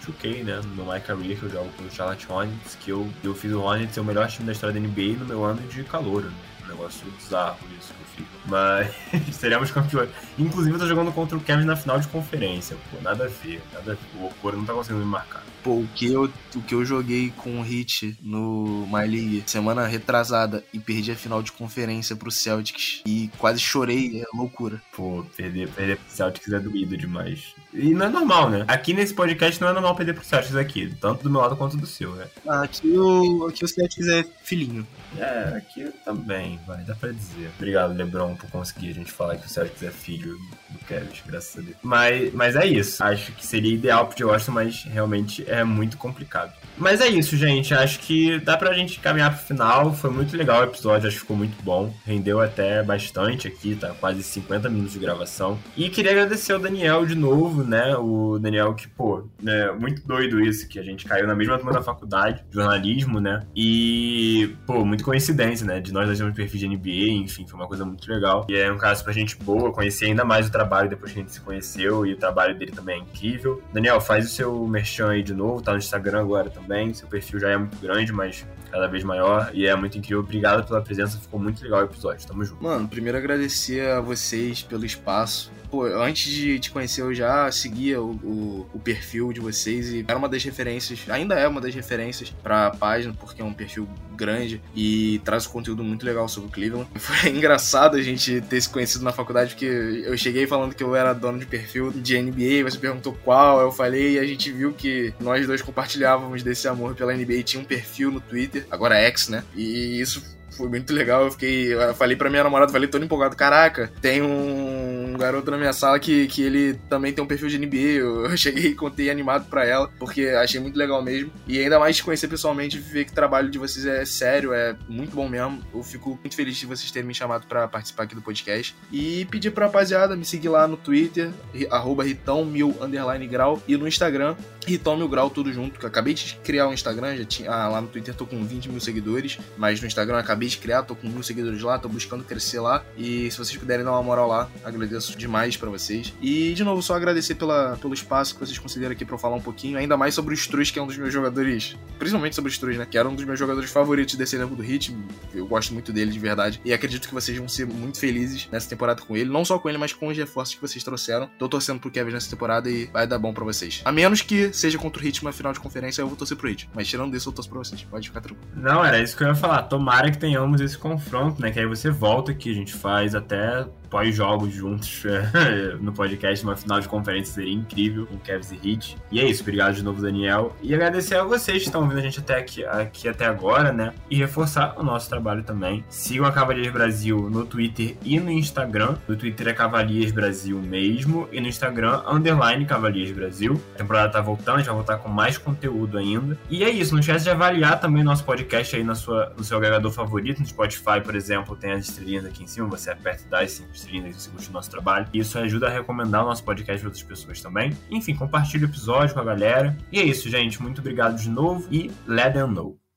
2K, né? No My Career, que eu jogo com o Charlotte Hornets, que eu, eu fiz o Hornets ser o melhor time da história da NBA no meu ano de calor. Negócio bizarro isso que eu fiz. Mas *laughs* seremos campeões. Inclusive, eu tô jogando contra o Kevin na final de conferência. Pô, nada a ver. Nada a ver. O Okoro não tá conseguindo me marcar. Pô, o que eu, o que eu joguei com o Hit no My League semana retrasada e perdi a final de conferência pro Celtics e quase chorei, é loucura. Pô, perder, perder pro Celtics é doído demais. E não é normal, né? Aqui nesse podcast não é normal perder pro Celtics aqui, tanto do meu lado quanto do seu, né? Ah, aqui o, aqui o Celtics é filhinho. É, aqui também, vai, dá pra dizer. Obrigado, LeBron, por conseguir a gente falar que o Celtics é filho do Kevin, graças a Deus. Mas, mas é isso. Acho que seria ideal pro Washington, mas realmente é muito complicado. Mas é isso, gente. Acho que dá pra gente caminhar pro final. Foi muito legal o episódio, acho que ficou muito bom. Rendeu até bastante aqui, tá? Quase 50 minutos de gravação. E queria agradecer ao Daniel de novo, né? O Daniel que, pô, né? Muito doido isso, que a gente caiu na mesma turma da faculdade, jornalismo, né? E, pô, muito coincidência, né? De nós dois termos perfil de NBA, enfim, foi uma coisa muito legal. E é um caso pra gente boa, conhecer ainda mais o trabalho depois que a gente se conheceu. E o trabalho dele também é incrível. Daniel, faz o seu merchan aí de novo, tá no Instagram agora também também. Seu perfil já é muito grande, mas cada vez maior. E é muito incrível. Obrigado pela presença. Ficou muito legal o episódio. Tamo junto. Mano, primeiro agradecer a vocês pelo espaço pô, antes de te conhecer, eu já seguia o, o, o, perfil de vocês e era uma das referências, ainda é uma das referências pra página, porque é um perfil grande e traz um conteúdo muito legal sobre o Cleveland. *laughs* Foi engraçado a gente ter se conhecido na faculdade, porque eu cheguei falando que eu era dono de perfil de NBA, você perguntou qual, eu falei, e a gente viu que nós dois compartilhávamos desse amor pela NBA, tinha um perfil no Twitter, agora é X, né? E isso foi muito legal. Eu fiquei. Eu falei pra minha namorada, falei todo empolgado. Caraca, tem um garoto na minha sala que, que ele também tem um perfil de NBA. *laughs* Eu, cheguei e contei animado pra ela, porque achei muito legal mesmo. E ainda mais te conhecer pessoalmente, ver que o trabalho de vocês é sério, é muito bom mesmo. Eu fico muito feliz de vocês terem me chamado para participar aqui do podcast. E pedir pra rapaziada me seguir lá no Twitter, arroba ritão mil underline grau, e no Instagram, ritão mil grau, tudo junto. Que eu acabei de criar um Instagram, já tinha. Ah, lá no Twitter tô com 20 mil seguidores, mas no Instagram acabei de criar, tô com mil seguidores lá, tô buscando crescer lá. E se vocês puderem dar uma moral lá, agradeço demais para vocês. E de novo, só agradecer pela, pelo espaço que vocês consideram aqui pra eu falar um pouquinho, ainda mais sobre o Struz, que é um dos meus jogadores, principalmente sobre o Struz, né? Que era um dos meus jogadores favoritos desse elenco do Hit. Eu gosto muito dele de verdade. E acredito que vocês vão ser muito felizes nessa temporada com ele. Não só com ele, mas com os reforços que vocês trouxeram. Tô torcendo pro Kevin nessa temporada e vai dar bom para vocês. A menos que seja contra o Hit uma final de conferência, eu vou torcer pro Hit. Mas tirando isso, eu torço pra vocês. Pode ficar tranquilo. Não, era isso que eu ia falar. Tomara que tenhamos esse confronto, né? Que aí você volta aqui, a gente faz até pós-jogos juntos *laughs* no podcast, uma final de conferência seria incrível com Cavs e Heat. E é isso, obrigado de novo, Daniel. E agradecer a vocês que estão ouvindo a gente até aqui, aqui até agora, né? E reforçar o nosso trabalho também. Sigam a Cavaliers Brasil no Twitter e no Instagram. No Twitter é Cavaliers Brasil mesmo, e no Instagram, underline Cavaliers Brasil. A temporada tá voltando, a gente vai voltar com mais conteúdo ainda. E é isso, não esquece de avaliar também nosso podcast aí na sua, no seu agregador favorito. No Spotify, por exemplo, tem as estrelinhas aqui em cima, você aperta e dá as 5 estrelinhas se você curte o nosso trabalho. E isso ajuda a recomendar o nosso podcast para outras pessoas também. Enfim, compartilhe o episódio com a galera. E é isso, gente. Muito obrigado de novo e let them know.